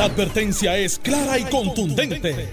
La advertencia es clara y contundente.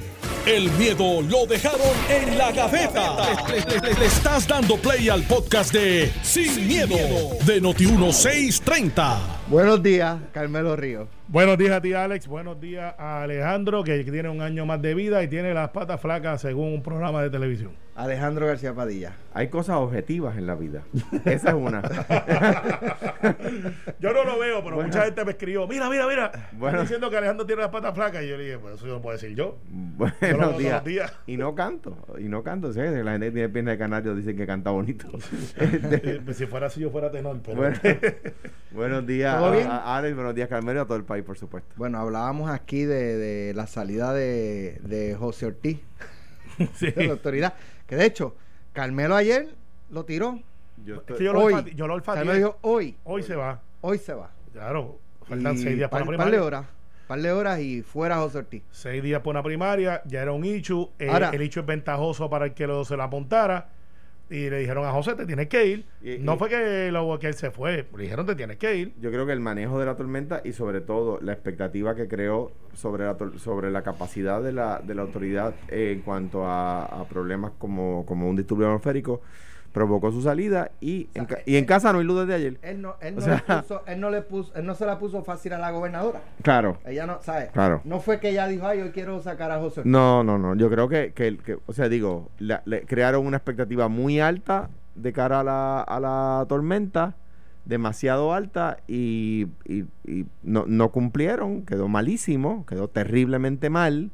El miedo lo dejaron en la gaveta. Le, estás dando play al podcast de Sin, miedo, de Noti1630. Buenos días, Carmelo Ríos. Buenos días a ti, Alex. Buenos días a Alejandro, que tiene un año más de vida y tiene las patas flacas según un programa de televisión. Alejandro García Padilla. Hay cosas objetivas en la vida. Esa es una. Yo no lo veo, pero Bueno. mucha gente me escribió, mira, mira, mira, Bueno. están diciendo que Alejandro tiene las patas flacas. Y yo le dije, pues eso no lo puedo decir yo. Yo lo veo Buenos días. días. Y no canto. Y no canto. ¿sí? La gente que tiene pierna de canario dice que canta bonito. Este, si fuera así, yo fuera tenor, pero... bueno, buenos días, ¿Todo bien? a- a Alex. Buenos días, Carmelo. A todo el país, por supuesto. Bueno, hablábamos aquí de, de la salida de, de José Ortiz Sí. de la autoridad. Que de hecho, Carmelo ayer lo tiró. Yo Es estoy- que yo lo, Hoy. olfate- yo lo olfateé. Carmelo dijo hoy. Hoy se va. Hoy se va. Claro, faltan Y seis días para par, la par de primaria. horas. Par de horas y fuera José Ortiz. Seis días por una primaria, ya era un ichu. eh, Ahora- el ichu es ventajoso para el que lo, se lo apuntara. Y le dijeron a José, te tienes que ir. Y- no y- fue que, lo, que él se fue, le dijeron, te tienes que ir. Yo creo que el manejo de la tormenta y sobre todo la expectativa que creó sobre la, sobre la capacidad de la, de la autoridad eh, en cuanto a, a problemas como, como un disturbio atmosférico provocó su salida y, en, ca- y en casa no hay luz desde ayer. Él no, él no, sea- le puso, él no le puso, él no se la puso fácil a la gobernadora. Claro. Ella no, ¿sabes? Claro. No fue que ella dijo, ay, yo quiero sacar a José. No, no, no. Yo creo que, que, que- o sea, digo, la- le crearon una expectativa muy alta de cara a la, a la tormenta, demasiado alta y, y- y no, no cumplieron, quedó malísimo, quedó terriblemente mal.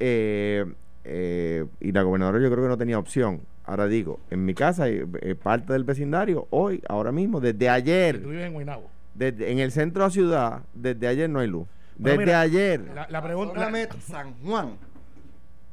eh, eh, y la gobernadora yo creo que no tenía opción. Ahora digo, en mi casa, eh, eh, parte del vecindario, hoy, ahora mismo, desde Tú ayer, vives en Guaynabo. desde, en el centro de la ciudad, desde ayer no hay luz. Bueno, Desde mira, ayer. La, la pregunta... Metro, San Juan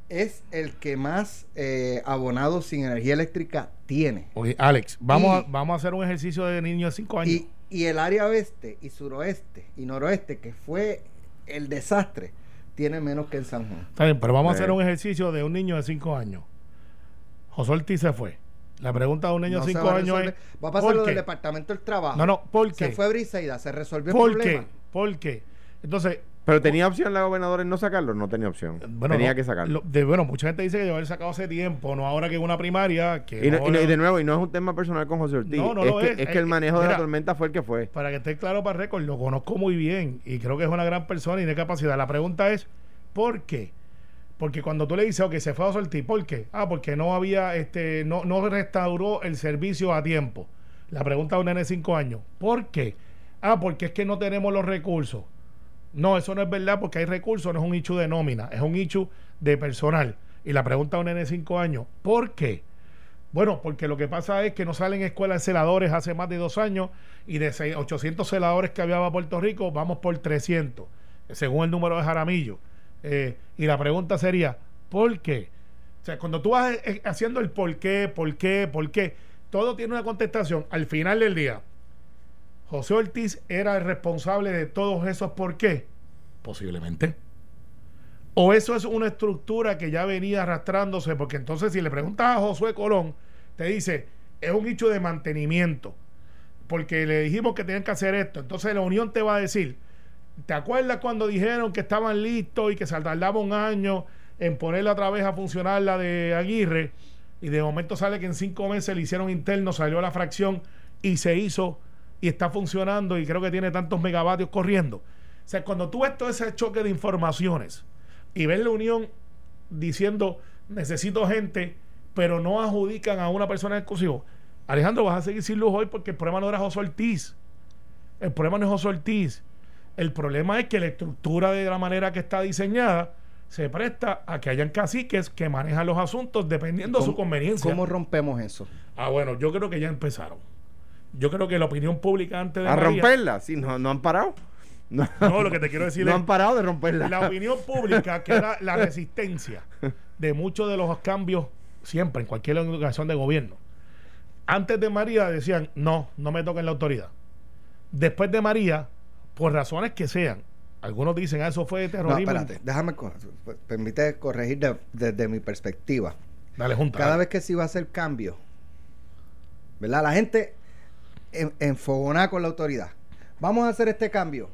es el que más eh, abonados sin energía eléctrica tiene. Oye, Alex, vamos, a, vamos a hacer un ejercicio de niños de 5 años. Y, y el área oeste y suroeste y noroeste, que fue el desastre, tiene menos que en San Juan. Está bien, pero vamos a hacer un ejercicio de un niño de 5 años. José Ortiz se fue. La pregunta de un niño No de se 5 va a años es... Va a pasar ¿por lo qué? del Departamento del Trabajo. No, no, ¿por Se qué? fue Briseida, se resolvió el ¿Por problema. qué? ¿Por qué? Entonces, Pero tenía opción la gobernadora en no sacarlo, no tenía opción. bueno, tenía no, que sacarlo. lo- de, bueno, mucha gente dice que debe haber sacado hace tiempo, no ahora que en una primaria. Que y, no- no no- de nuevo, y no es un tema personal con José Ortiz. No, no es, lo que, es. es que Es el manejo de mira, la tormenta fue el que fue. Para que esté claro para récord, lo conozco muy bien y creo que es una gran persona y de capacidad. La pregunta es, ¿por qué? Porque cuando tú le dices, ok, se fue a Ortiz, ¿por qué? Ah, porque no había, este, no, no restauró el servicio a tiempo. La pregunta de un nene de 5 años, ¿por qué? Ah, porque es que no tenemos los recursos. No, eso no es verdad porque hay recursos, no es un hecho de nómina, es un hecho de personal. Y la pregunta de un nene de 5 años, ¿por qué? Bueno, porque lo que pasa es que no salen escuelas de celadores hace más de dos años y de seis- 800 celadores que había para Puerto Rico, vamos por 300, según el número de Jaramillo. Eh, y la pregunta sería, ¿por qué? O sea, cuando tú vas eh, haciendo el por qué, por qué, por qué, todo tiene una contestación. Al final del día, José Ortiz era el responsable de todos esos por qué. Posiblemente. O eso es una estructura que ya venía arrastrándose, porque entonces si le preguntas a Josué Colón, te dice, es un hecho de mantenimiento, porque le dijimos que tenían que hacer esto. Entonces la Unión te va a decir, ¿te acuerdas cuando dijeron que estaban listos y que se tardaba un año en ponerla otra vez a funcionar la de Aguirre? Y de momento sale que en cinco meses le hicieron interno, salió la fracción y se hizo y está funcionando y creo que tiene tantos megavatios corriendo. O sea, cuando tú ves todo ese choque de informaciones y ves la unión diciendo necesito gente, pero no adjudican a una persona exclusivo, Alejandro, vas a seguir sin luz hoy porque el problema no era José Ortiz. El problema no es José Ortiz. El problema es que la estructura de la manera que está diseñada se presta a que hayan caciques que manejan los asuntos dependiendo de su ¿Cómo- conveniencia. ¿Cómo rompemos eso? Ah, bueno, yo creo que ya empezaron. Yo creo que la opinión pública antes de A María- romperla, sí, no, no han parado. No, No, lo que te quiero decir no es han parado de romperla. la opinión pública, que era la resistencia de muchos de los cambios siempre, en cualquier organización de gobierno. Antes de María decían, no, no me toquen la autoridad. Después de María, por razones que sean, algunos dicen, ah, eso fue No, terrorismo. espérate, déjame, permite corregir de- desde mi perspectiva. Dale, junta. Cada dale. vez que se iba a hacer cambio, ¿verdad? La gente en, enfogonada con la autoridad. Vamos a hacer este cambio.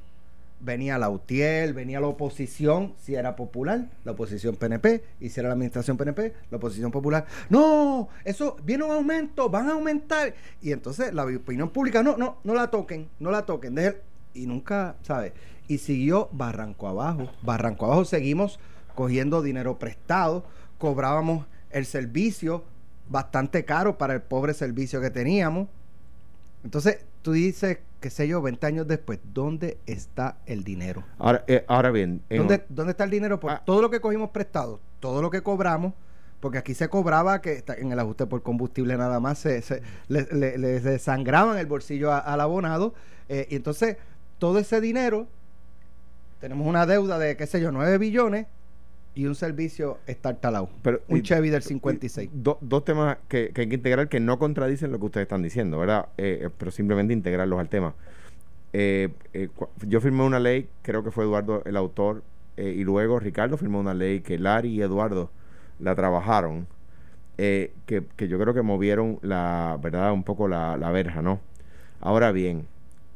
venía la UTIEL, venía la oposición, si era popular, la oposición PNP, y si era la administración PNP, la oposición popular. No, eso viene un aumento, van a aumentar. Y entonces la opinión pública, no, no, no la toquen, no la toquen. dejen- y nunca, ¿sabes? Y siguió barranco abajo. Barranco abajo seguimos cogiendo dinero prestado, cobrábamos el servicio bastante caro para el pobre servicio que teníamos. Entonces, tú dices, qué sé yo, 20 años después, ¿dónde está el dinero? Ahora, eh, ahora bien, en- ¿Dónde, dónde está el dinero por Ah. todo lo que cogimos prestado? Todo lo que cobramos, porque aquí se cobraba que está- en el ajuste por combustible nada más se, se- le, le- le desangraban el bolsillo a- al abonado. eh, y entonces, todo ese dinero, tenemos una deuda de, qué sé yo, 9 billones y un servicio está talado. Pero, un y- Chevy del y- 56. do- dos temas que, que hay que integrar que no contradicen lo que ustedes están diciendo, ¿verdad? Eh, eh, pero simplemente integrarlos al tema. Eh, eh, yo firmé una ley, creo que fue Eduardo el autor, y luego Ricardo firmó una ley que Larry y Eduardo la trabajaron, que, que yo creo que movieron la, ¿verdad? Un poco la, la verja, ¿no? Ahora bien,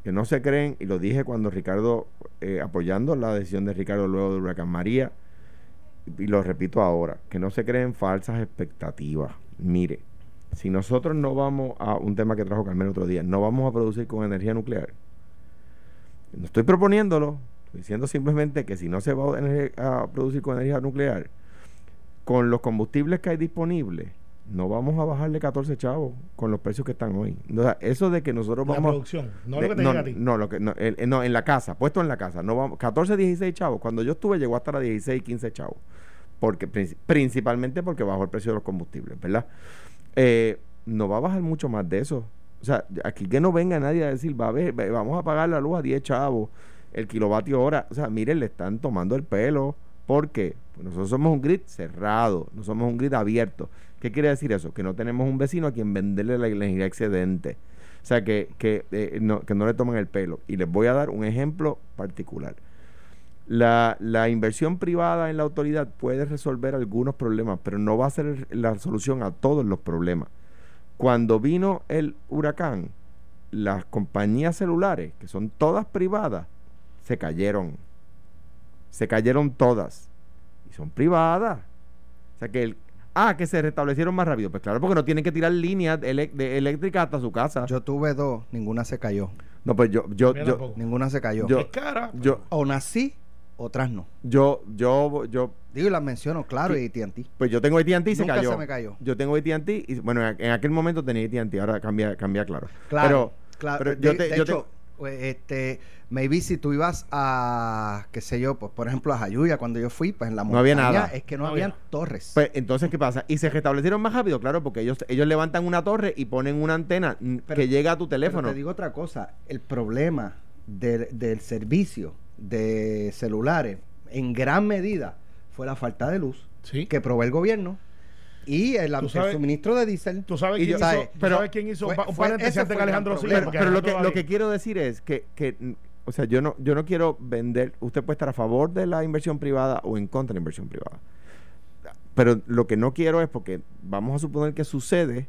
que no se creen, y lo dije cuando Ricardo, eh, apoyando la decisión de Ricardo luego de Huracán María, y lo repito ahora, que no se creen falsas expectativas. Mire, si nosotros no vamos a un tema que trajo Carmen otro día, no vamos a producir con energía nuclear. No estoy proponiéndolo, estoy diciendo simplemente que si no se va a, a producir con energía nuclear, con los combustibles que hay disponibles, no vamos a bajarle 14 chavos con los precios que están hoy. O sea, eso de que nosotros La vamos producción, no de- lo que te no, llega a ti. no, lo que, no, el- el- no, en la casa, puesto en la casa. No vamos, 14, 16 chavos. Cuando yo estuve llegó hasta la 16, 15 chavos. Porque, princi- principalmente porque bajó el precio de los combustibles, ¿verdad? Eh, no va a bajar mucho más de eso. O sea, aquí que no venga nadie a decir, va a ver, ve- vamos a pagar la luz a 10 chavos, el kilovatio hora. O sea, miren, le están tomando el pelo. ¿Por qué? Pues nosotros somos un grid cerrado, no somos un grid abierto. ¿Qué quiere decir eso? Que no tenemos un vecino a quien venderle la energía excedente. O sea, que, que, eh, no, que no le toman el pelo. Y les voy a dar un ejemplo particular. La, la inversión privada en la autoridad puede resolver algunos problemas, pero no va a ser la solución a todos los problemas. Cuando vino el huracán, las compañías celulares, que son todas privadas, se cayeron. Se cayeron todas. Y son privadas. O sea que el... Ah, que se restablecieron más rápido. Pues claro, porque no tienen que tirar líneas eléctricas hasta su casa. Yo tuve dos, ninguna se cayó. no, pues yo, yo, yo. Ninguna se cayó. Yo- es cara. yo, o nací, otras no. yo, yo, yo, Digo, y las menciono, claro, y AT&T. pues yo tengo AT&T y se Nunca cayó. se me cayó. Yo tengo AT&T y bueno, en, aquel momento tenía AT&T, ahora cambia, cambia claro. Claro, Pero, claro. pero de, yo te- de yo hecho, pues, este, maybe si tú ibas a, qué sé yo, pues por ejemplo a Jayuya, cuando yo fui, pues en la No había montaña, nada. es que no, No habían había. torres. Pues entonces, ¿qué pasa? Y se restablecieron más rápido, claro, porque ellos, ellos levantan una torre y ponen una antena Pero- que llega a tu Pero teléfono. te digo otra cosa, el problema del, del servicio de celulares en gran medida fue la falta de luz Sí. que provee el gobierno y el, tú de diésel. ¿Tú sabes quién yo- hizo, Pero- sabes quién hizo fue- un, paréntesis antes Alejandro problema. pero, lo que, lo que quiero decir es que, que, o sea, yo no, yo no quiero vender, usted puede estar a favor de la inversión privada o en contra de la inversión privada. Pero lo que no quiero es porque vamos a suponer que sucede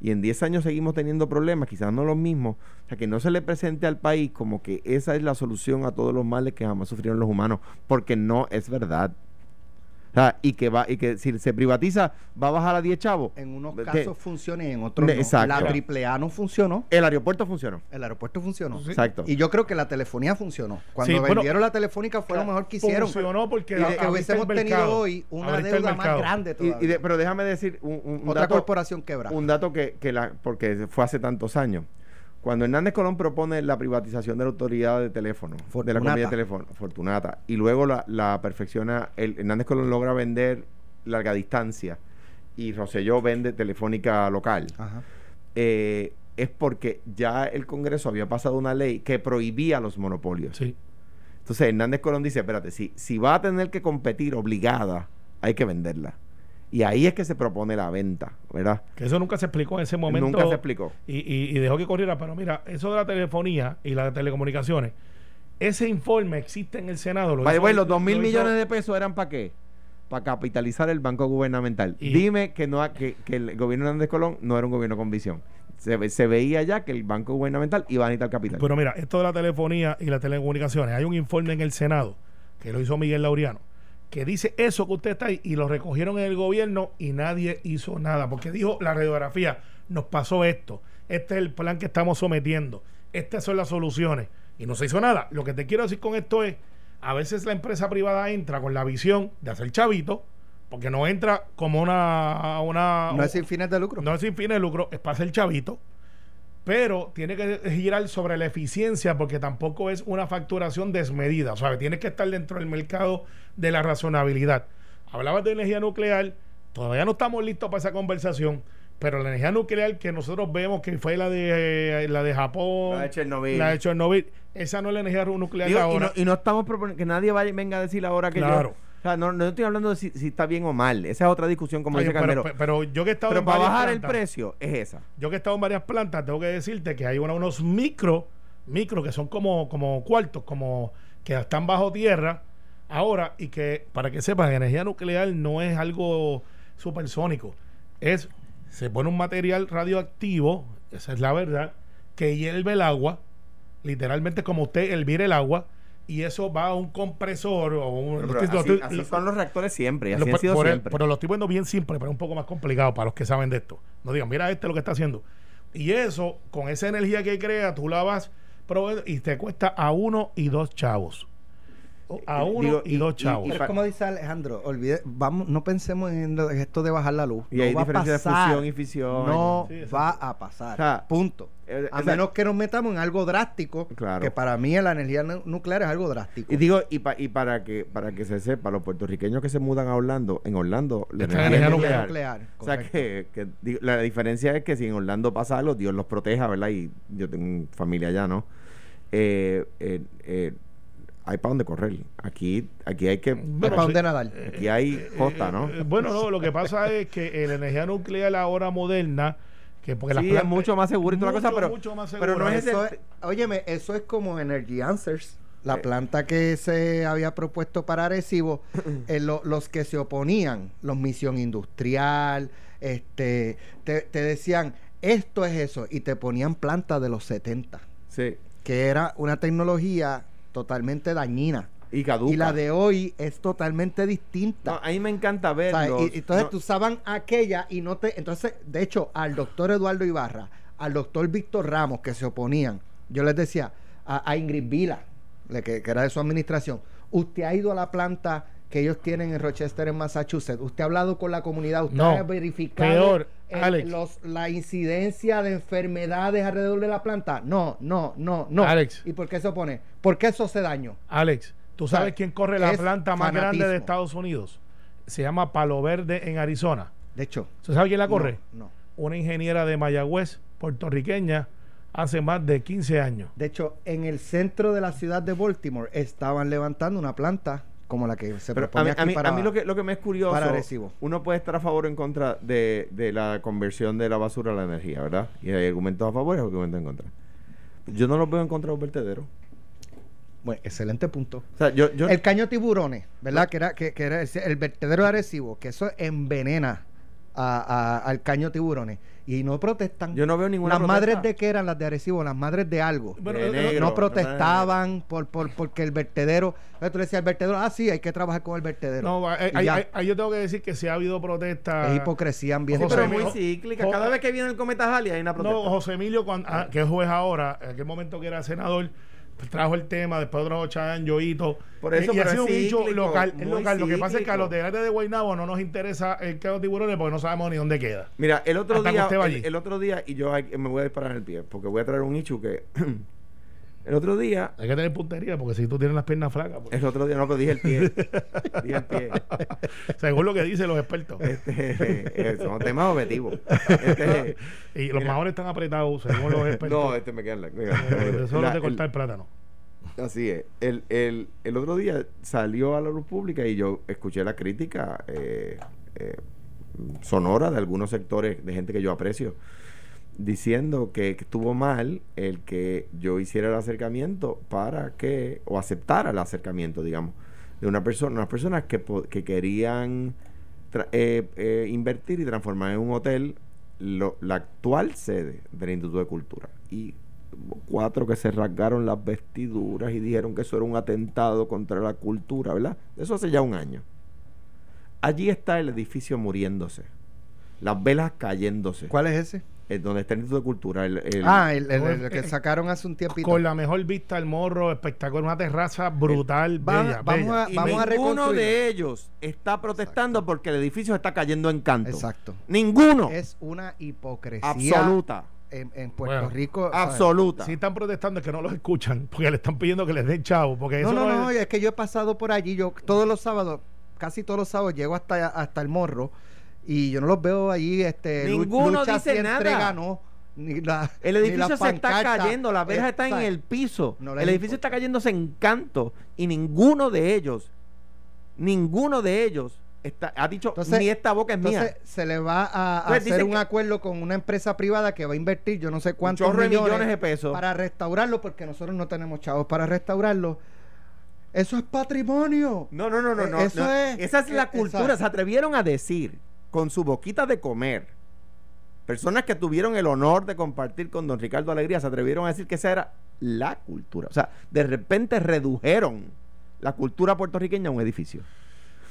y en 10 años seguimos teniendo problemas, quizás no los mismos, o sea, que no se le presente al país como que esa es la solución a todos los males que jamás sufrieron los humanos, porque no es verdad. O sea, y que va y que si se privatiza va a bajar a 10 chavos. En unos ¿Qué? casos funciona y en otros no. Exacto. La AAA no funcionó, El aeropuerto funcionó. el aeropuerto funcionó. Sí. Exacto. Y yo creo que la telefonía funcionó. Cuando Sí, bueno, vendieron la telefónica fue lo mejor que hicieron. Funcionó porque Y de que hubiésemos tenido hoy una Abriste deuda más grande Y- todavía. y de- pero déjame decir un, un- un Otra dato, corporación quebra. un dato que, que la, porque fue hace tantos años. Cuando Hernández Colón propone la privatización de la autoridad de teléfono, de la compañía de teléfono, Fortunata, y luego la, la perfecciona, el, Hernández Colón logra vender larga distancia y Rosselló vende telefónica local, Ajá. eh, es porque ya el Congreso había pasado una ley que prohibía los monopolios. Sí. Entonces Hernández Colón dice, espérate, si, si va a tener que competir obligada, hay que venderla. Y ahí es que se propone la venta, ¿verdad? Que eso nunca se explicó en ese momento. Nunca se explicó. Y, y- y dejó que corriera. Pero mira, eso de la telefonía y las telecomunicaciones, ese informe existe en el Senado. Lo hizo- way, los dos mil lo hizo- millones de pesos eran para qué? Para capitalizar el banco gubernamental. Y- Dime que no que, que el gobierno de Hernández Colón no era un gobierno con visión. se, ve- se veía ya que el banco gubernamental iba a necesitar capital. Pero mira, esto de la telefonía y las telecomunicaciones, hay un informe en el Senado que lo hizo Miguel Laureano, que dice eso que usted está ahí y lo recogieron en el gobierno y nadie hizo nada, porque dijo la radiografía, nos pasó esto, este es el plan que estamos sometiendo, estas son las soluciones y no se hizo nada. Lo que te quiero decir con esto es, a veces la empresa privada entra con la visión de hacer chavito, porque no entra como una... una No es sin fines de lucro. no es sin fines de lucro, es para hacer chavito, pero tiene que girar sobre la eficiencia porque tampoco es una facturación desmedida, o sea, tiene que estar dentro del mercado de la razonabilidad. Hablabas de energía nuclear, todavía no estamos listos para esa conversación, pero la energía nuclear que nosotros vemos que fue la de eh, la de Japón, La de Chernobyl. la de Chernobyl, esa no es la energía nuclear Digo, de y, ahora. no, y no estamos proponiendo que nadie vaya, venga a decir ahora que Claro. yo. O sea, no, no estoy hablando de si, si está bien o mal. Esa es otra discusión, como Ay, dice pero, Carmelo. pero- pero yo que he estado Pero en para bajar el precio es esa. yo que he estado en varias plantas, tengo que decirte que hay una- unos micro, micro que son como, como cuartos, como que están bajo tierra ahora y que, para que sepan, energía nuclear no es algo supersónico. Es, se pone un material radioactivo, esa es la verdad, que hierve el agua, literalmente como usted hervir el agua, y eso va a un compresor o un... Pero lo estoy- lo así, son los reactores siempre. y lo- Así han por- sido por el- siempre. pero lo estoy poniendo bien simple, pero un poco más complicado para los que saben de esto. No digan, mira este lo que está haciendo. Y eso, con esa energía que crea, tú la vas y te cuesta a uno y dos chavos. O A Eh, uno digo, y, y- dos y- chavos. Pero es como dice Alejandro, olvide, vamos, no pensemos en, lo- esto de bajar la luz. Y no hay va a diferencia de fusión y fisión. No Sí, va a pasar. O sea, punto. eh, A menos que nos metamos en algo drástico, Claro. que para mí la energía nu- nuclear es algo drástico. Y digo, y, pa- y para que para que se sepa, los puertorriqueños que se mudan a Orlando, en Orlando la energía energía es nuclear. O sea que, que digo, la diferencia es que si en Orlando pasa algo, Dios los proteja, ¿verdad? Y yo tengo familia allá, ¿no? Eh, eh, eh, hay para dónde correr. Aquí, aquí hay que. Bueno, para sí. dónde nadar. Aquí hay costa, ¿no? Eh, bueno, no, lo que pasa es que la energía nuclear ahora moderna, que porque las Sí, es mucho más seguro y toda la cosa, mucho, pero, mucho más pero no segura. es. Eso es- óyeme, eso es como Energy Answers. La Eh. planta que se había propuesto para Arecibo, eh, lo- los que se oponían, los Misión Industrial, este, te, te decían, esto es eso, y te ponían plantas de los 70, Sí. que era una tecnología totalmente dañina. Y caduca. Y la de hoy es totalmente distinta. No, a mí me encanta verlo. y, y entonces tú usaban aquella y no te. Entonces, de hecho, al doctor Eduardo Ibarra, al doctor Víctor Ramos, que se oponían, yo les decía, a, a Ingrid Vila, le- que, que era de su administración, usted ha ido a la planta que ellos tienen en Rochester, en Massachusetts, usted ha hablado con la comunidad, usted No, ha verificado peor, el- Alex. los- la incidencia de enfermedades alrededor de la planta. No, no, no, no. Alex. ¿Y por qué se opone? Porque eso hace daño. Alex, ¿tú sabes quién corre la planta más grande de. Estados Unidos? Se llama Palo Verde en Arizona. De hecho, ¿Tú sabes quién la corre? no, no. Una ingeniera de Mayagüez, puertorriqueña, hace más de 15 años. De hecho, en el centro de la ciudad de Baltimore estaban levantando una planta como la que se Pero a propone mí, aquí a mí- para a mí lo, que, lo que me es curioso, para Arecibo. uno puede estar a favor o en contra de, de la conversión de la basura a la energía, ¿verdad? Y hay argumentos a favor y argumentos en contra. Yo no los veo en contra de los vertederos. Bueno, excelente punto. O sea, yo, yo El caño tiburones, ¿verdad? Que era, que, que era el, el vertedero de Arecibo, que eso envenena a- a- al caño tiburones. Y no protestan. Yo no veo ninguna Las protesta. madres de qué eran las de Arecibo, las madres de algo. Bueno, De eh, negro. no protestaban por, por porque el vertedero. Tú le decías al vertedero, ah, sí, hay que trabajar con el vertedero. No, ahí yo tengo que decir que sí ha habido protestas. es hipocresía bien Sí, José pero Emilio- muy cíclica. Jo- Cada vez que viene el cometa Halley hay una protesta. No, José Emilio, cuando, ah, que es juez ahora, en aquel momento que era senador, trajo el tema, después ocho años, Yoito. Por eso, y, y ha sido un bicho local. Local. Lo que pasa es que a los de área de Guaynabo no nos interesa el caso de tiburones porque no sabemos ni dónde queda. Mira, el otro Hasta día, el, otro día, y yo me voy a disparar en el pie, porque voy a traer un issue que el otro día, Hay que tener puntería porque si tú tienes las piernas flacas, pues, el otro día, no, pero dije el pie, dije el pie. según lo que dicen los expertos. Este, eh, son temas objetivos. Este, y los mira. mahones están apretados, según los expertos. no, este me queda en la. mira, Eh, Eso la- no te el- corta el plátano. Así es. El, el, el otro día salió a la luz pública y yo escuché la crítica eh, eh, sonora de algunos sectores de gente que yo aprecio diciendo que, estuvo mal el que yo hiciera el acercamiento para que, o aceptara el acercamiento, digamos, de una persona, unas personas que, que querían eh, eh, invertir y transformar en un hotel lo- la actual sede del Instituto de Cultura. Y cuatro que se rasgaron las vestiduras y dijeron que eso era un atentado contra la cultura, ¿verdad? Eso hace ya un año. Allí está el edificio muriéndose. Las velas cayéndose. ¿Cuál es ese? Donde está el Instituto de Cultura. El, el- ah, el, el- el que sacaron hace un tiempito. Con la mejor vista al morro, espectacular, una terraza brutal, Va- bella, vamos bella. a- y vamos a ninguno de ellos está protestando porque el edificio está cayendo en canto. Exacto. Ninguno. Es una hipocresía Absoluta. en, en Puerto Bueno, Rico. Absoluta. Si están protestando es que no los escuchan, porque le están pidiendo que les den chavo, porque No, eso no, no, no, es... es que yo he pasado por allí, yo todos los sábados, casi todos los sábados llego hasta, hasta el morro y yo no los veo allí, este, Ninguno lucha dice nada. entrega, no, ni la- El edificio la se está cayendo, las velas Eh, están en el piso. No el edificio importa. está cayéndose en canto y ninguno de ellos, ninguno de ellos está, ha dicho Entonces- ni esta boca es Entonces mía. se le va a, a Entonces, hacer un acuerdo con una empresa privada que va a invertir yo no sé cuántos millones, millones de pesos. para restaurarlo porque nosotros no tenemos chavos para restaurarlo. Eso es patrimonio. No, no, no, no, Eh, no. eso no. es- Esa es la eh, cultura. exacto. Se atrevieron a decir con su boquita de comer. Personas que tuvieron el honor de compartir con don Ricardo Alegría se atrevieron a decir que esa era la cultura. O sea, de repente redujeron la cultura puertorriqueña a un edificio.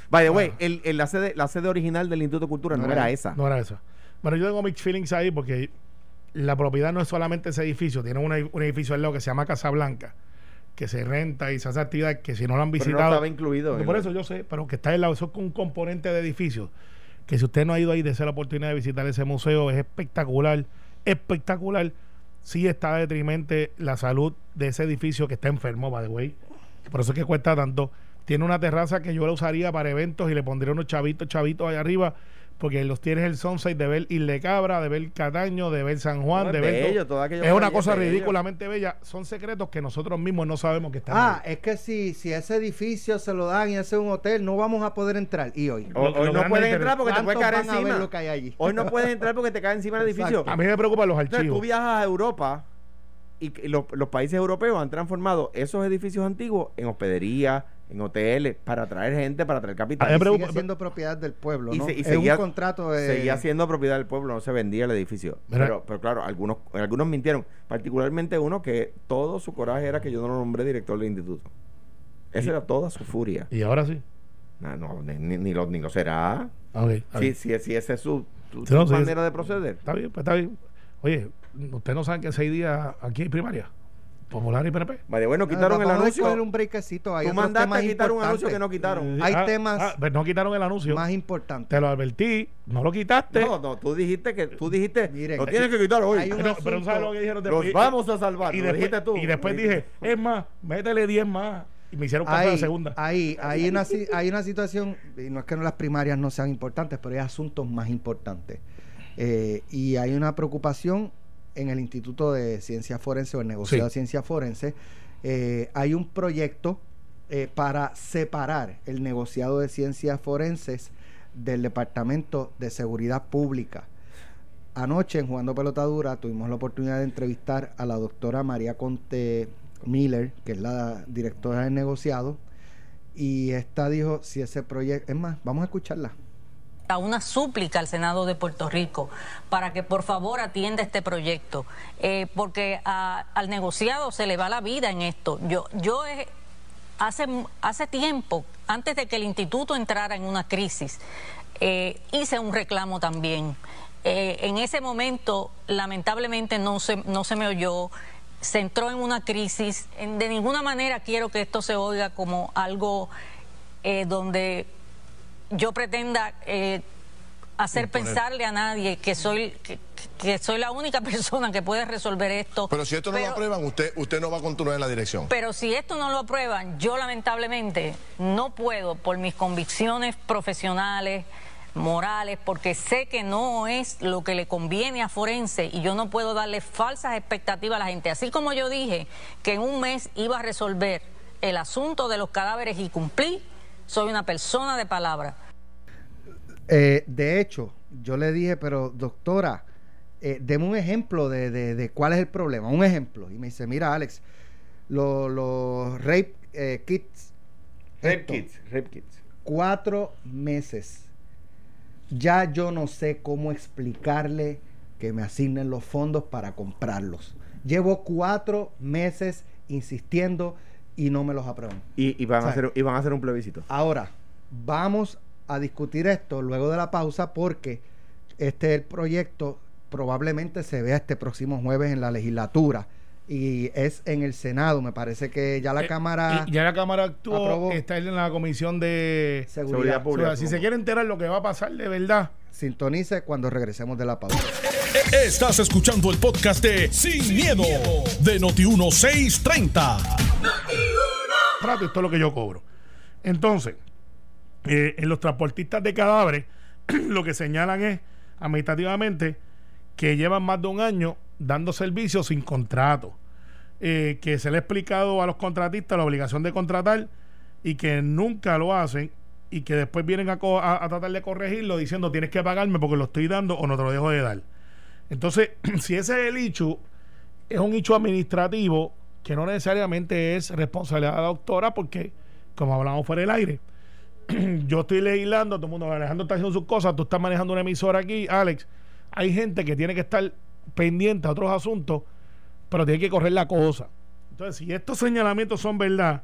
By the way, Ah. el, el- la, sede, la sede original del Instituto de Cultura no, No era era- esa. No era eso. Bueno, yo tengo mixed feelings ahí porque la propiedad no es solamente ese edificio, tiene una- un edificio al lado que se llama Casa Blanca, que se renta y se hace actividad que si no lo han Pero no visitado. estaba incluido. Por el- eso yo sé, pero que está al lado, eso es un componente de edificio. Que si usted no ha ido ahí, de la oportunidad de visitar ese museo, es espectacular, espectacular. Sí está detrimente la salud de ese edificio que está enfermo, by the way. Por eso es que cuesta tanto. Tiene una terraza que yo la usaría para eventos y le pondría unos chavitos, chavitos allá arriba, porque los tienes el sunset de ver Isle Cabra, de ver Cataño, de ver San Juan, No, de es ver. bello, todo aquello es una cosa ridículamente bella. Son secretos que nosotros mismos no sabemos que están Ah, ahí. es que si, si ese edificio se lo dan y ese es un hotel, no vamos a poder entrar. Y hoy. O- hoy no es entrar porque te puede ¿Cuántos caer encima. lo que hay allí? Hoy no puedes entrar porque te cae encima del edificio. A mí me preocupan los Entonces, archivos. tú viajas a Europa y los, los países europeos han transformado esos edificios antiguos en hospederías, en hoteles, para atraer gente, para traer capital. Me Sigue siendo propiedad del pueblo, Y ¿no? se- y es seguía- un contrato de... Seguía siendo propiedad del pueblo, no se vendía el edificio. Mira. Pero, pero claro, algunos, algunos mintieron. Particularmente uno que todo su coraje era que yo no lo nombré director del instituto. Esa Y- era toda su furia. Y ahora sí. No, no, ni, ni- ni lo, ni lo será. Ok, está Si, si, si esa es su, no, manera de proceder. Está bien, pues está bien. Oye, ustedes no saben que en seis días aquí hay primaria. Popular y PNP. Vale, bueno, quitaron el vamos a anuncio. un breakcito. Hay Tú mandaste a temas quitar un anuncio que no quitaron. Hay Ah, temas ah, pero no quitaron el anuncio. Más importantes. Te lo advertí, no lo quitaste. No, no, tú dijiste que tú dijiste, Miren, lo tienes que quitar hoy. hay un No, pero no sabes lo que dijeron Los después. vamos a salvar. y lo después, dijiste tú. y después dije, es más, métele 10 más. Y me hicieron caso la segunda. hay, hay, una, hay una situación, y no es que no las primarias no sean importantes, pero hay asuntos más importantes. Eh, y hay una preocupación en el Instituto de Ciencia Forense o el negociado Sí. de Ciencia Forense. Eh, hay un proyecto eh, para separar el negociado de ciencias forenses del Departamento de Seguridad Pública. Anoche en Jugando Pelotadura tuvimos la oportunidad de entrevistar a la doctora María Conte Miller, que es la directora del negociado, y esta dijo si ese proyecto, es más, vamos a escucharla. A una súplica al Senado de Puerto Rico para que por favor atienda este proyecto, eh, porque al negociado se le va la vida en esto. Yo, yo eh, hace, hace tiempo, antes de que el instituto entrara en una crisis, eh, hice un reclamo también. En ese momento, lamentablemente, no se, no se me oyó. Se entró en una crisis. De ninguna manera quiero que esto se oiga como algo donde yo pretenda eh, hacer pensarle a nadie que soy que, que soy la única persona que puede resolver esto. Pero si esto no Pero- lo aprueban, usted, usted no va a continuar en la dirección. pero si esto no lo aprueban, yo lamentablemente no puedo por mis convicciones profesionales, morales, porque sé que no es lo que le conviene a Forense y yo no puedo darle falsas expectativas a la gente. Así como yo dije que en un mes iba a resolver el asunto de los cadáveres y cumplí, soy una persona de palabra. Eh, de hecho, yo le dije, pero doctora, eh, deme un ejemplo de, de- de cuál es el problema, un ejemplo. Y me dice, mira Alex, lo- los rape eh, kits, Rape esto, Kids, Rape Kids. cuatro meses. Ya yo no sé cómo explicarle que me asignen los fondos para comprarlos. Llevo cuatro meses insistiendo y no me los aprueban. Y, y van, a hacer, y van a hacer un plebiscito. Ahora, vamos a discutir esto luego de la pausa porque este el proyecto probablemente se vea este próximo jueves en la legislatura y es en el Senado. Me parece que ya la Eh, Cámara y ya la Cámara actuó, aprobó. está en la comisión de Seguridad, Seguridad Pública. Si se quiere enterar lo que va a pasar de verdad, sintonice cuando regresemos de la pausa. Estás escuchando el podcast de Sin, miedo, de Noti1630. Esto es lo que yo cobro. Entonces, eh, en los transportistas de cadáveres, lo que señalan es, administrativamente, que llevan más de un año dando servicio sin contrato. Eh, que se le ha explicado a los contratistas la obligación de contratar y que nunca lo hacen y que después vienen a- a tratar de corregirlo diciendo tienes que pagarme porque lo estoy dando o no te lo dejo de dar. Entonces, si ese es el hecho, es un hecho administrativo que no necesariamente es responsabilidad de la doctora porque, como hablamos fuera del aire, yo estoy legislando, todo el mundo, Alejandro está haciendo sus cosas, tú estás manejando una emisora aquí, Alex, hay gente que tiene que estar pendiente a otros asuntos, pero tiene que correr la cosa. Entonces, si estos señalamientos son verdad,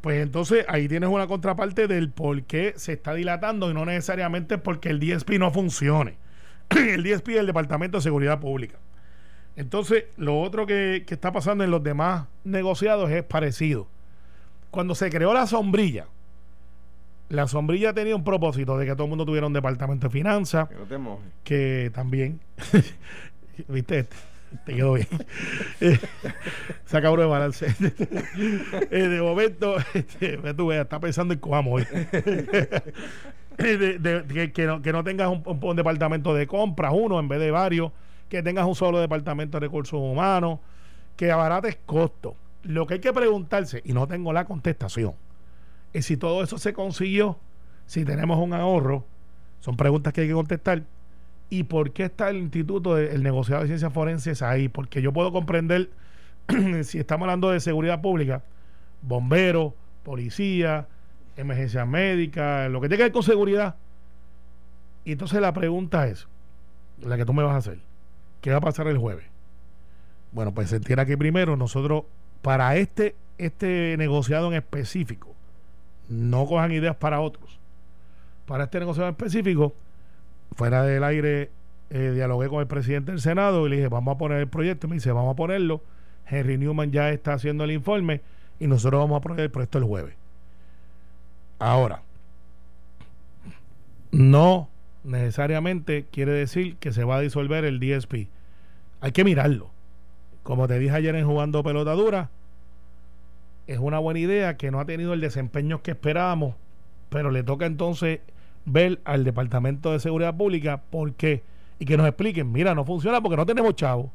pues entonces ahí tienes una contraparte del por qué se está dilatando y no necesariamente porque el DSP no funcione. el DSP es el Departamento de Seguridad Pública. Entonces, lo otro que, que está pasando en los demás negociados es parecido. Cuando se creó la sombrilla, la sombrilla tenía un propósito de que todo el mundo tuviera un departamento de finanzas, Que no te mojes. que también, viste, te quedó bien. Eh, Se acabó de balance. Eh, de momento, este, tú veas, está pensando en Coamo hoy. Eh, de- de- que, que no, que no tengas un, un- un departamento de compras, uno en vez de varios, que tengas un solo departamento de recursos humanos, que abarates costos. Lo que hay que preguntarse, y no tengo la contestación, es si todo eso se consiguió, si tenemos un ahorro, son preguntas que hay que contestar. ¿Y por qué está el Instituto del Negociado de Ciencias Forenses ahí? Porque yo puedo comprender, si estamos hablando de seguridad pública, bomberos, policía, emergencia médica, lo que tenga que ver con seguridad. Y entonces la pregunta es, la que tú me vas a hacer, ¿qué va a pasar el jueves? Bueno, pues se entienda que primero nosotros, para este, este negociado en específico, no cojan ideas para otros. Para este negociado en específico, fuera del aire, eh, dialogué con el presidente del Senado y le dije, vamos a poner el proyecto. Me dice, vamos a ponerlo. Henry Newman ya está haciendo el informe y nosotros vamos a poner el proyecto el jueves. Ahora, no necesariamente quiere decir que se va a disolver el DSP. Hay que mirarlo. Como te dije ayer en jugando pelota dura, es una buena idea que no ha tenido el desempeño que esperábamos, pero le toca entonces ver al Departamento de Seguridad Pública por qué y que nos expliquen, mira, no funciona porque no tenemos chavos,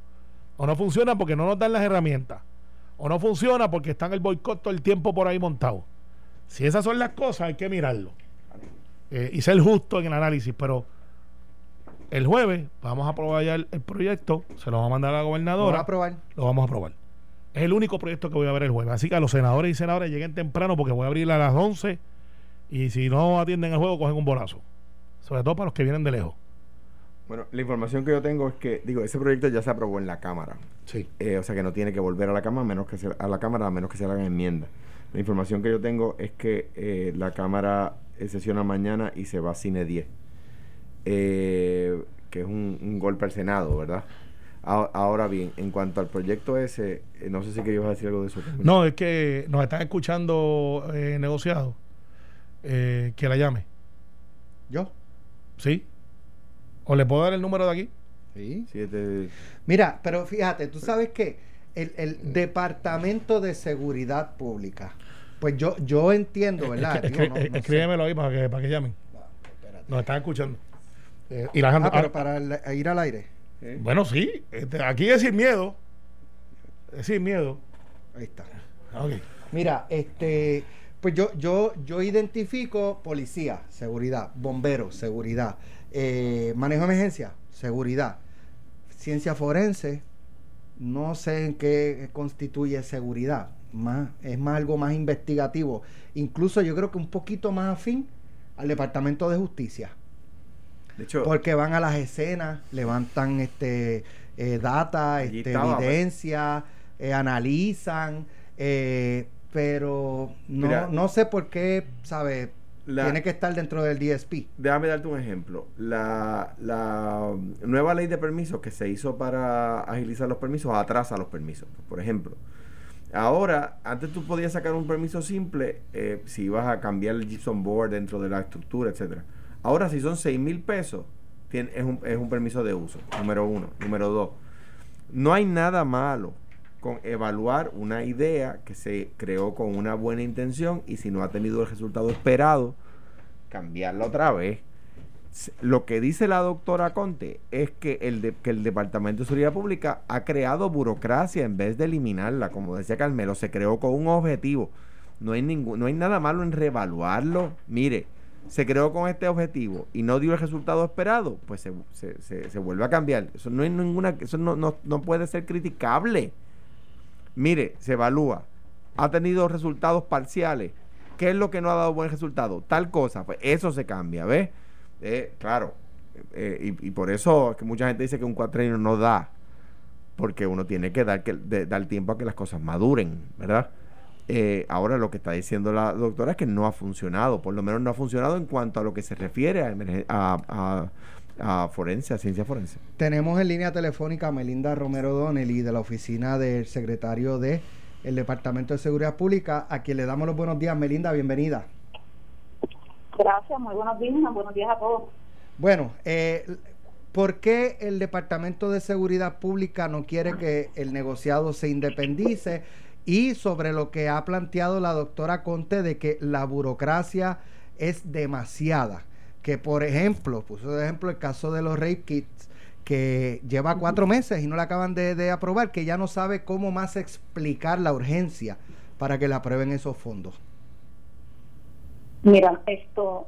o no funciona porque no nos dan las herramientas, o no funciona porque están el boicot todo el tiempo por ahí montado. Si esas son las cosas, hay que mirarlo eh, y ser justo en el análisis, pero el jueves vamos a aprobar ya el, el proyecto, se lo va a mandar a la ¿Lo gobernadora van a aprobar? lo vamos a aprobar. Es el único proyecto que voy a ver el jueves. Así que a los senadores y senadoras lleguen temprano porque voy a abrir a las 11 y si no atienden el juego cogen un bolazo. Sobre todo para los que vienen de lejos. Bueno, la información que yo tengo es que, digo, ese proyecto ya se aprobó en la Cámara. Sí. Eh, o sea que no tiene que volver a la Cámara a menos que se, a la Cámara a menos que se hagan enmiendas. La información que yo tengo es que eh, la Cámara sesiona mañana y se va a cine 10. Eh, que es un, un golpe al Senado, ¿verdad? A- Ahora bien, en cuanto al proyecto ese, eh, no sé si querías decir algo de eso. No, es que nos están escuchando eh, negociados. Eh, que la llame. ¿Yo? ¿Sí? ¿O le puedo dar el número de aquí? Sí. Siete- Mira, pero fíjate, tú sabes que el, el Departamento de Seguridad Pública, pues yo, yo entiendo, ¿verdad? Escri- Digo, no- sé. escríbemelo ahí para que, para que llamen. Nos están escuchando. Eh, y la Ah, pero ah, para el- ir al aire. Bueno, sí. este, aquí es sin miedo. Es sin miedo. Ahí está. Ok. Mira, este, pues yo, yo, yo identifico policía, seguridad, bomberos, seguridad, eh, manejo de emergencia, seguridad, ciencia forense, no sé en qué constituye seguridad, más, es más algo más investigativo, incluso yo creo que un poquito más afín al Departamento de Justicia. De hecho- porque van a las escenas, levantan este eh, data, este, estaba, pues. evidencia, eh, analizan, eh, pero no, Mira. no sé por qué, ¿sabes? Tiene que estar dentro del DSP. Déjame darte un ejemplo. La, la nueva ley de permisos que se hizo para agilizar los permisos atrasa los permisos. Por ejemplo, ahora, antes tú podías sacar un permiso simple eh, si ibas a cambiar el gypsum board dentro de la estructura, etcétera. Ahora, si son 6 mil pesos, es, un, es un permiso de uso, número uno. Número dos, no hay nada malo con evaluar una idea que se creó con una buena intención y si no ha tenido el resultado esperado, cambiarla otra vez. Lo que dice la doctora Conte es que el, que el Departamento de Seguridad Pública ha creado burocracia en vez de eliminarla. Como decía Carmelo, se creó con un objetivo. No hay, no hay nada malo en reevaluarlo. Mire, se creó con este objetivo y no dio el resultado esperado, pues se, se- se- se vuelve a cambiar. Eso no, hay ninguna, eso no, no- no puede ser criticable. Mire, se evalúa. Ha tenido resultados parciales. ¿Qué es lo que no ha dado buen resultado? Tal cosa. Pues eso se cambia, ¿ves? Eh, claro. eh, y, y por eso es que mucha gente dice que un cuatrenio no da. Porque uno tiene que dar, que, de- dar tiempo a que las cosas maduren, ¿verdad? Eh, ahora lo que está diciendo la doctora es que no ha funcionado. Por lo menos no ha funcionado en cuanto a lo que se refiere a, a, a, a forense, a ciencia forense. Tenemos en línea telefónica a Melinda Romero Donnelly de la oficina del secretario de el Departamento de Seguridad Pública, a quien le damos los buenos días. Melinda, bienvenida. Gracias, muy buenos días, buenos días a todos. Bueno, eh, ¿por qué el Departamento de Seguridad Pública no quiere que el negociado se independice? Y sobre lo que ha planteado la doctora Conte de que la burocracia es demasiada. Que, por ejemplo, puso de ejemplo el caso de los rape kits, que lleva cuatro meses y no la acaban de, de aprobar, que ya no sabe cómo más explicar la urgencia para que le aprueben esos fondos. Mira, esto,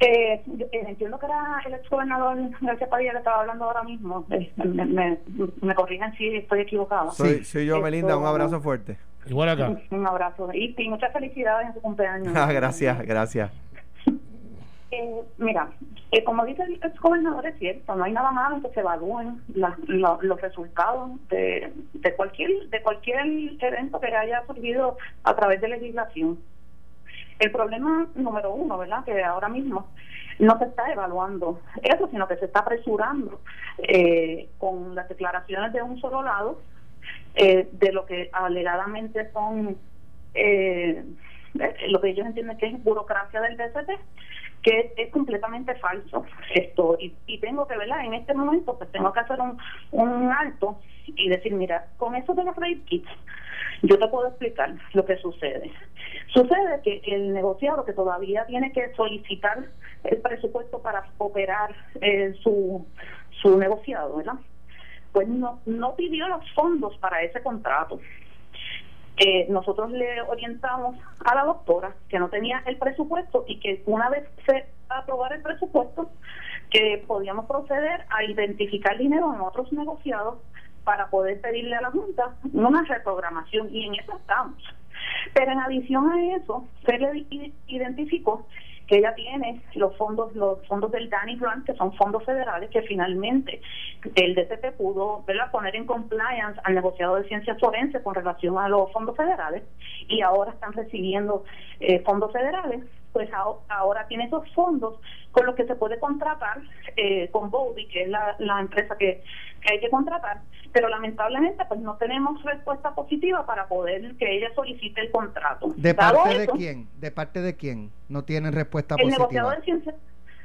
eh, yo, eh, entiendo que era el ex gobernador García Padilla que estaba hablando ahora mismo. Eh, me, me, me corrigen si estoy equivocada. Soy, soy yo, Esto- Melinda. Un abrazo fuerte. Igual acá. Un abrazo y, y muchas felicidades en su cumpleaños. Ah, gracias, gracias. Eh, mira, eh, como dice el ex gobernador, es cierto, no hay nada malo en que se evalúen la- lo- los resultados de, de cualquier de cualquier evento que haya surgido a través de legislación. El problema número uno, ¿verdad? Que ahora mismo no se está evaluando eso, sino que se está apresurando eh, con las declaraciones de un solo lado eh, de lo que alegadamente son eh, lo que ellos entienden que es burocracia del DCT que es, completamente falso esto y, tengo que verdad en este momento pues tengo que hacer un, un alto y decir mira con eso de los rape kits yo te puedo explicar lo que sucede. Sucede que el negociado que todavía tiene que solicitar el presupuesto para operar eh, su su negociado verdad pues no no pidió los fondos para ese contrato eh, nosotros le orientamos a la doctora que no tenía el presupuesto y que una vez se aprobara el presupuesto, que podíamos proceder a identificar dinero en otros negociados para poder pedirle a la Junta una reprogramación y en eso estamos. Pero en adición a eso, se le identificó que ella tiene los fondos los fondos del Danny Grant, que son fondos federales, que finalmente el DCP pudo ¿verdad? poner en compliance al negociado de ciencias forenses con relación a los fondos federales y ahora están recibiendo eh, fondos federales, pues aho- ahora tiene esos fondos con los que se puede contratar eh, con Bowdy, que es la, la empresa que, que hay que contratar, pero lamentablemente pues no tenemos respuesta positiva para poder que ella solicite el contrato. ¿De Dado parte de eso, quién? ¿De parte de quién? No tienen respuesta el positiva. de ciencia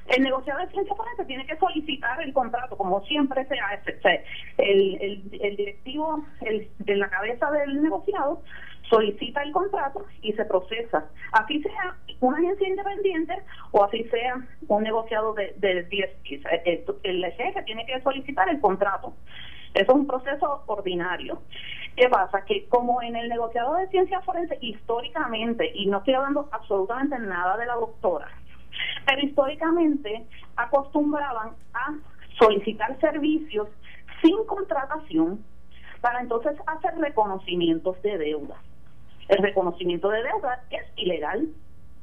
el negociado de ciencia forense tiene que solicitar el contrato como siempre se hace el, el, el directivo el, de la cabeza del negociado solicita el contrato y se procesa así sea una agencia independiente o así sea un negociado de, de DSP O sea, el, jefe tiene que solicitar el contrato eso es un proceso ordinario. ¿Qué pasa? Que como en el negociado de ciencia forense, históricamente, y no estoy hablando absolutamente nada de la doctora, pero históricamente acostumbraban a solicitar servicios sin contratación para entonces hacer reconocimientos de deuda. El reconocimiento de deuda es ilegal.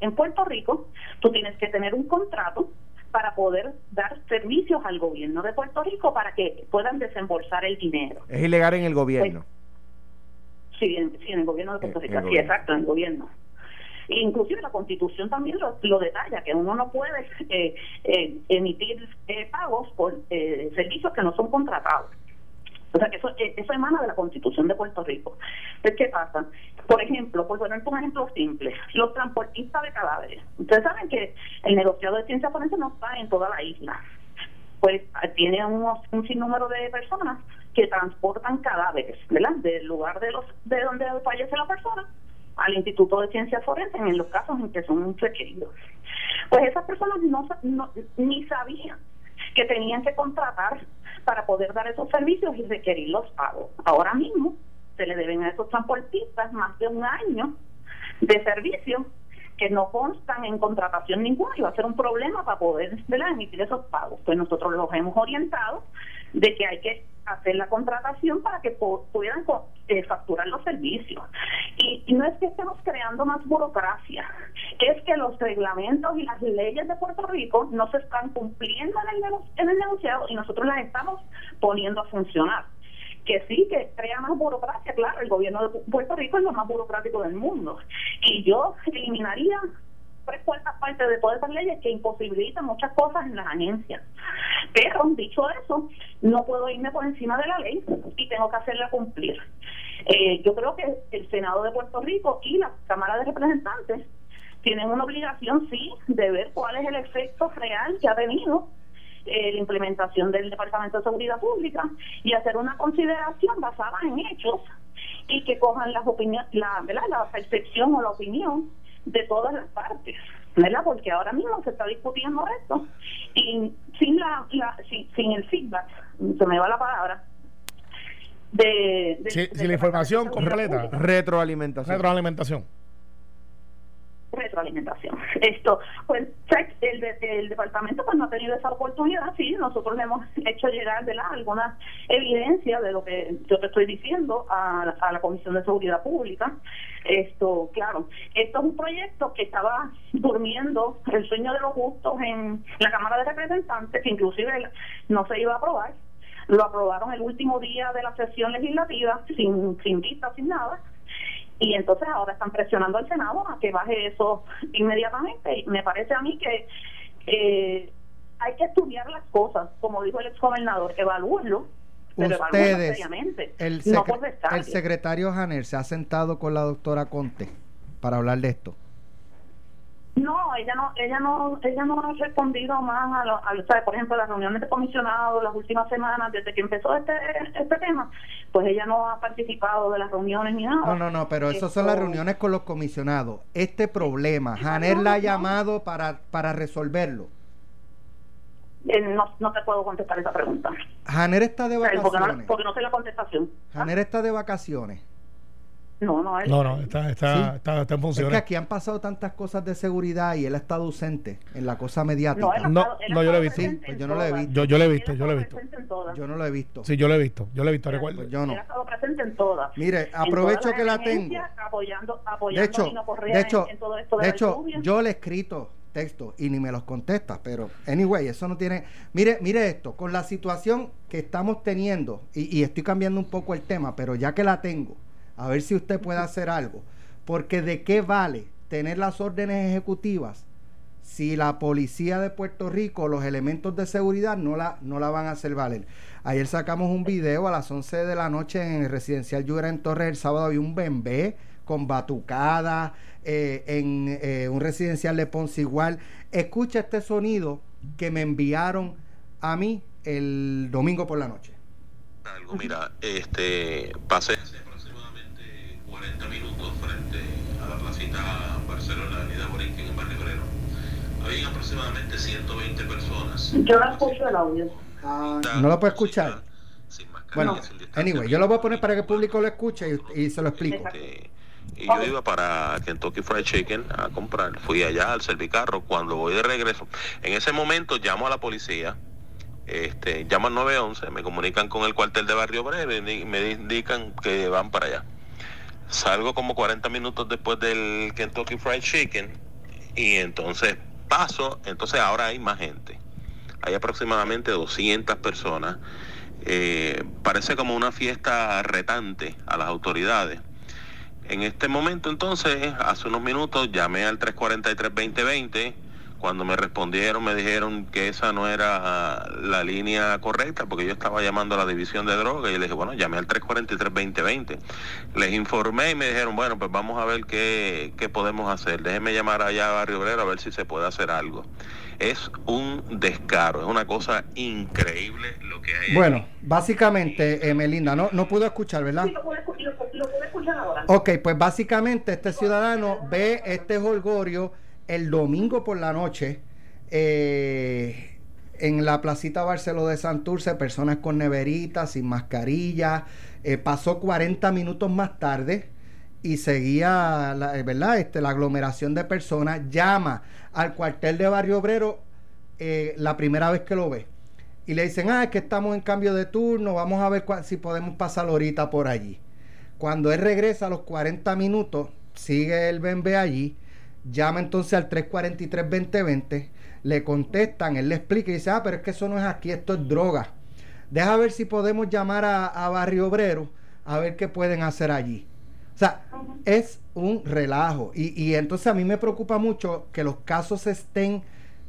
En Puerto Rico, tú tienes que tener un contrato para poder dar servicios al gobierno de Puerto Rico para que puedan desembolsar el dinero. Es ilegal en el gobierno. Sí, en, sí, en el gobierno de Puerto en Rico, sí, exacto, en el gobierno. Inclusive la Constitución también lo, lo detalla, que uno no puede eh, eh, emitir eh, pagos por eh, servicios que no son contratados. O sea, que eso, eh, eso emana de la Constitución de Puerto Rico. Entonces, ¿qué pasa? Por ejemplo, por poner un ejemplo simple, los transportistas de cadáveres. Ustedes saben que el negociado de ciencia forense no está en toda la isla. Pues eh, tiene unos, un sinnúmero de personas que transportan cadáveres, ¿verdad? Del lugar de los de donde fallece la persona al Instituto de Ciencias Forenses en los casos en que son requeridos. Pues esas personas no, no- ni sabían que tenían que contratar para poder dar esos servicios y requerir los pagos. Ahora mismo se le deben a esos transportistas más de un año de servicio que no constan en contratación ninguna y va a ser un problema para poder ¿verdad? emitir esos pagos. Pues nosotros los hemos orientado de que hay que hacer la contratación para que pu- pudieran co- eh, facturar los servicios. Y, y no es que estemos creando más burocracia, es que los reglamentos y las leyes de Puerto Rico no se están cumpliendo en el, en el negociado y nosotros las estamos poniendo a funcionar que sí, que crea más burocracia, claro, el gobierno de Pu- Puerto Rico es lo más burocrático del mundo. Y yo eliminaría tres cuartas partes de todas esas leyes que imposibilitan muchas cosas en las agencias. Pero, dicho eso, no puedo irme por encima de la ley y tengo que hacerla cumplir. Eh, yo creo que el Senado de Puerto Rico y la Cámara de Representantes tienen una obligación, sí, de ver cuál es el efecto real que ha tenido eh, la implementación del Departamento de Seguridad Pública y hacer una consideración basada en hechos y que cojan las opiniones, la, ¿verdad? la percepción o la opinión de todas las partes, ¿verdad? Porque ahora mismo se está discutiendo esto y sin la, la sin, sin el feedback, se me va la palabra, de, de- Si, del si la información completa, Retroalimentación. retroalimentación. Retroalimentación. Esto, pues el, el departamento pues no ha tenido esa oportunidad, sí, nosotros le hemos hecho llegar de la alguna evidencia de lo que yo te estoy diciendo a, a la Comisión de Seguridad Pública. Esto, claro, esto es un proyecto que estaba durmiendo el sueño de los justos en la Cámara de Representantes, que inclusive no se iba a aprobar. Lo aprobaron el último día de la sesión legislativa, sin, sin vista, sin nada y entonces ahora están presionando al Senado a que baje eso inmediatamente. Y me parece a mí que eh, hay que estudiar las cosas, como dijo el exgobernador, evalúenlo, pero Ustedes, el, no secre- por detalle. el secretario Janer se ha sentado con la doctora Conte para hablar de esto. No, ella no, ella no, ella no ha respondido más a, lo, a lo- ¿sabe? por ejemplo, las reuniones de comisionados las últimas semanas desde que empezó este este tema, pues ella no ha participado de las reuniones ni nada. No, no, no, pero esas son las reuniones con los comisionados. Este problema, Sí, Janer no, la ha no. llamado para, para resolverlo. Eh, no, no te puedo contestar esa pregunta, Janer está de porque, no, vacaciones. porque no sé la contestación. ¿Ah? Janer está de vacaciones. No, no, él- No, no, está, está, Sí. está, está en Es que funciones. aquí han pasado tantas cosas de seguridad y él ha estado ausente en la cosa mediática. No, él ha No, estado- no, yo lo he visto. Sí, pues en yo no lo he visto. Yo, yo lo he visto, yo lo he visto. presente en todas. Yo no lo he visto. Sí, yo lo he visto, yo lo he visto, recuerdo. Pues yo no. Él ha estado presente en todas. Mire, En aprovecho todas que la tengo. Apoyando, apoyando De hecho, a Nino Correa de en- hecho, en, todo esto de, de hecho, yo le he escrito textos y ni me los contesta, pero anyway, eso no tiene. Mire, mire esto, con la situación que estamos teniendo y, y estoy cambiando un poco el tema, pero ya que la tengo, a ver si usted puede hacer algo, porque de qué vale tener las órdenes ejecutivas si la policía de Puerto Rico, los elementos de seguridad no la, no la van a hacer valer. Ayer sacamos un video a las 11 de la noche en el residencial Lluvia en Torres. El sábado había un bembé con batucada eh, en eh, un residencial de Ponce igual. Escucha este sonido que me enviaron a mí el domingo por la noche. algo. Mira, este, pasé hace aproximadamente 40 minutos frente a la placita Barcelona, Avenida Borinquen, en Barrio Obrero. Habían aproximadamente 120 personas. Yo no escucho el audio. no lo puedo escuchar. Sin Bueno, sin distancia anyway, yo lo voy a poner para que el público lo escuche y, y se lo explico. Este, y yo iba para Kentucky Fried Chicken a comprar. Fui allá al servicarro. Cuando voy de regreso, en ese momento llamo a la policía. Este, llamo al 911, me comunican con el cuartel de Barrio Obrero y me indican que van para allá. Salgo como 40 minutos después del Kentucky Fried Chicken y entonces paso, entonces ahora hay más gente. hay aproximadamente 200 personas. Eh, parece como una fiesta retante a las autoridades. En este momento entonces, hace unos minutos, llamé al 343-2020 cuando me respondieron, me dijeron que esa no era la línea correcta, porque yo estaba llamando a la división de drogas y les dije, bueno, llamé al 343-2020. Les informé y me dijeron, bueno, pues vamos a ver qué, qué podemos hacer. Déjenme llamar allá a Barrio Obrero a ver si se puede hacer algo. Es un descaro, es una cosa increíble lo que hay. Bueno, básicamente, eh, Melinda, no, no pudo escuchar, ¿verdad? Sí, lo puedo, lo, lo puedo escuchar ahora. Ok, pues básicamente este ciudadano ve este holgorio el domingo por la noche eh, en la placita Barceló de Santurce, personas con neveritas, sin mascarilla. Eh, pasó 40 minutos más tarde y seguía la, eh, ¿verdad? Este, la aglomeración de personas. Llama al cuartel de Barrio Obrero la primera vez que lo ve. Y le dicen, ah, es que estamos en cambio de turno, vamos a ver cua- si podemos pasar ahorita por allí. Cuando él regresa a los 40 minutos, sigue el bembe allí, llama entonces al 343-2020, le contestan, él le explica y dice, ah, pero es que eso no es aquí, esto es droga. Deja ver si podemos llamar a, a Barrio Obrero a ver qué pueden hacer allí. O sea, es un relajo. Y, y entonces a mí me preocupa mucho que los casos estén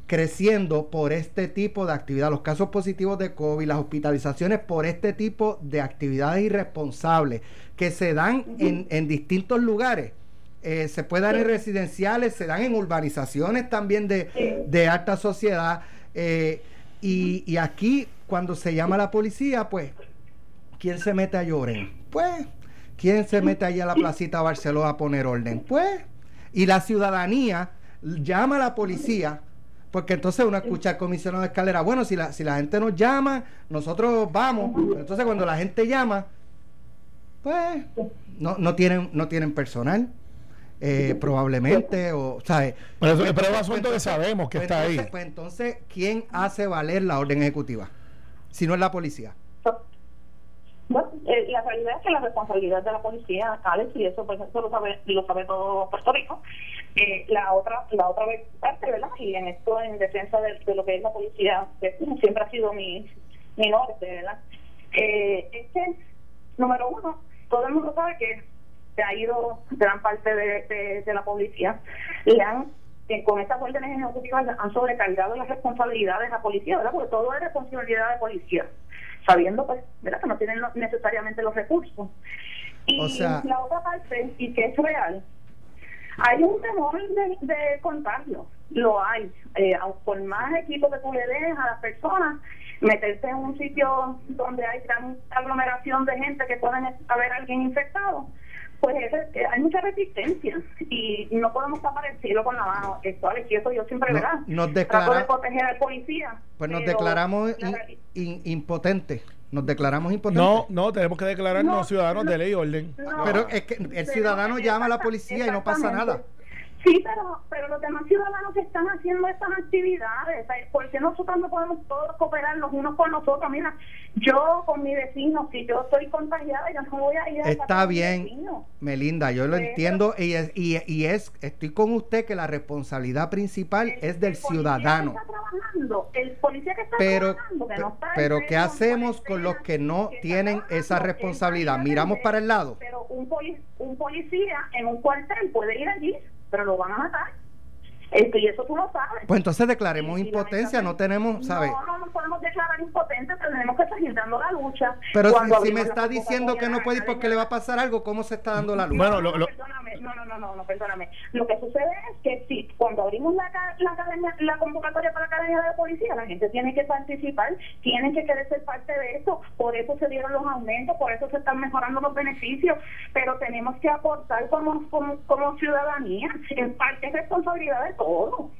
creciendo por este tipo de actividad, los casos positivos de COVID, las hospitalizaciones por este tipo de actividades irresponsables que se dan en, en distintos lugares. Eh, se puede dar en residenciales, se dan en urbanizaciones también de, de alta sociedad. eh, y, y aquí, cuando se llama a la policía, pues, ¿quién se mete a llorar? Pues, ¿quién se mete allá a la placita Barcelona a poner orden? Pues, y la ciudadanía llama a la policía, porque entonces uno escucha al comisionado de escalera, bueno, si la, si la gente nos llama, nosotros vamos. Entonces cuando la gente llama, pues no, no tienen, no tienen personal. Eh, probablemente o ¿sabes? Pero eso- Pues, pero es un pues, asunto que entonces- sabemos que pues, está entonces- ahí. pues entonces quién hace valer la orden ejecutiva si no es la policía Bueno, eh, la realidad es que la responsabilidad de la policía, Alex, y eso pues eso lo sabe, lo sabe todo Puerto Rico. Eh, la otra la otra vez parte, ¿verdad? Y en esto en defensa de, de lo que es la policía, que siempre ha sido mi, mi norte, ¿verdad? Eh, es que, número uno, todo el mundo sabe que se ha ido gran parte de, de, de la policía. Le han que con estas órdenes ejecutivas han sobrecargado las responsabilidades a la policía, ¿verdad? Porque todo es responsabilidad de policía, sabiendo pues, ¿verdad? Que no tienen lo- necesariamente los recursos. Y O sea- la otra parte, y que es real, hay un temor de, de contagio, lo hay. Eh, por más equipo que tú le des a las personas, meterse en un sitio donde hay gran aglomeración de gente que pueden haber alguien infectado, pues es- hay mucha resistencia y no podemos tapar el cielo con la mano. Esto, Alex, y eso yo siempre, No- ¿verdad? nos Trato de proteger al policía. pues nos declaramos in- in- impotentes nos declaramos impotentes No, no, tenemos que declararnos No, ciudadanos no. de ley y orden. No. pero es que el ciudadano llama a la policía y no pasa nada. Sí, pero, pero los demás ciudadanos que están haciendo estas actividades, ¿sabes? ¿por qué nosotros no podemos todos cooperar los unos con los otros? Mira, yo con mi vecino, si yo estoy contagiada, yo no voy a ir a Está bien. Melinda, yo lo entiendo y es, y, y es, estoy con usted que la responsabilidad principal El- es del el ciudadano. que está trabajando, el policía que está Pero, trabajando, que no está pero ¿qué hacemos con los que no tienen esa responsabilidad? ¿Miramos para el lado? Pero un, poli- un policía en un cuartel puede ir allí, pero lo van a matar. Esto, y eso tú lo sabes. Pues entonces declaremos impotencia, no tenemos, ¿sabes? No, no nos podemos declarar impotentes, pero tenemos que seguir dando la lucha. Pero si, si me está diciendo que no puede ir porque le va a pasar algo, ¿cómo se está dando la luz? Bueno, no, lo- no, lo- perdóname, no, no, perdóname. Lo que sucede es que si cuando abrimos la, la, academia, la convocatoria para la Academia de Policía, la gente tiene que participar, tienen que querer ser parte de eso, por eso se dieron los aumentos, por eso se están mejorando los beneficios, pero tenemos que aportar como, como, como ciudadanía, en parte es responsabilidad de todos.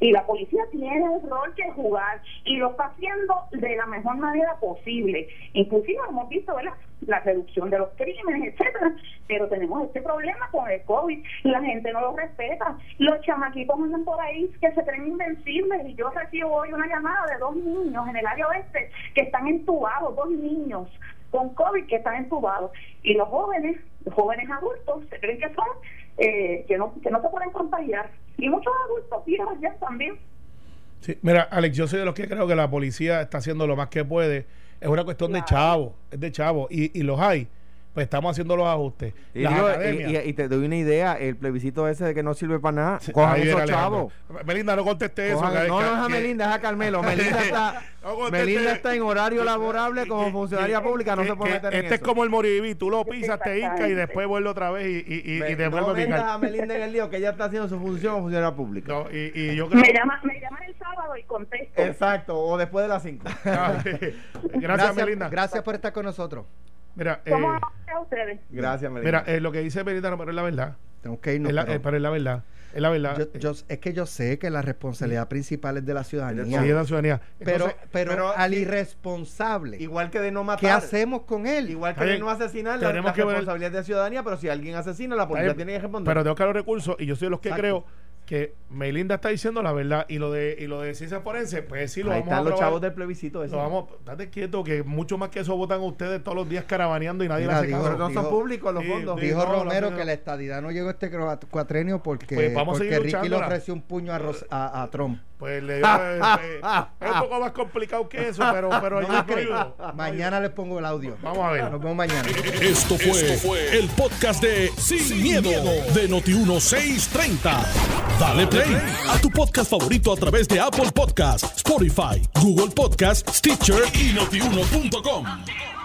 Y la policía tiene un rol que jugar y lo está haciendo de la mejor manera posible. Inclusive hemos visto ¿verdad? la reducción de los crímenes, etcétera, pero tenemos este problema con el COVID. La gente no lo respeta. Los chamaquitos andan por ahí que se creen invencibles y yo recibo hoy una llamada de dos niños en el área oeste que están entubados, dos niños con COVID que están entubados. Y los jóvenes, los jóvenes adultos, se creen que son, eh, que, no, que no se pueden contagiar. Y muchos adultos viejos ya también. Sí, mira, Alex, yo soy de los que creo que la policía está haciendo lo más que puede. Es una cuestión de chavo, es de chavo. Y, y los hay. Pues estamos haciendo los ajustes. Y, Las digo, academias- y- y- y te doy una idea, el plebiscito ese de que no sirve para nada, cojan Ahí viene esos chavos. Melinda, no conteste eso. Cojan- no, no es a Melinda, es a Carmelo. Melinda está, No Melinda está en horario laborable como funcionaria pública, no se puede meter en Este es como el Moribiví, tú lo pisas, te hinca y después vuelve otra vez y, y, y, y te no a picar. a Melinda en el lío, que ella está haciendo su función como funcionaria pública. No, y, y yo creo Me llama, me llaman el sábado y contesto. Exacto, o después de las 5. Gracias, Melinda. Gracias por estar con nosotros. Mira, eh, ¿Cómo a ustedes? Gracias, mira eh, lo que dice Melinda, no, pero es la verdad. Tengo que irnos. Es la- pero eh, pero es la verdad. Es la verdad. yo- yo- es que yo sé que la responsabilidad principal es de la Sí, ciudadanía. es la ciudadanía. pero, Entonces, pero, pero al sí. irresponsable, Igual que de no matar. ¿qué hacemos con él? Igual que de no asesinar, la, Tenemos la que ver- responsabilidad de la ciudadanía, pero si alguien asesina, la policía bien, tiene que responder. Pero tengo que los recursos y yo soy de los que Exacto. creo que Melinda está diciendo la verdad y lo de y lo de ciencia forense, pues sí lo Ahí vamos a están los chavos del plebiscito. ese. Lo vamos, date quieto que mucho más que eso votan ustedes todos los días caravaneando y nadie Mira, le hace digo, caso. Pero no son dijo- públicos los fondos. Dijo no, la Romero que la estadidad no llegó este cro- cuatrenio porque, Pues vamos a porque seguir Ricky le ofreció un puño a, Ros- a, a Trump. Pues le dio, eh, eh, es un poco más complicado que eso, pero, pero No ayudo. Mañana les pongo el audio. Vamos a ver. Nos vemos mañana. Esto fue, el podcast de Sin, miedo, de Noti1630. Dale play a tu podcast favorito a través de Apple Podcasts, Spotify, Google Podcasts, Stitcher y notiuno.com.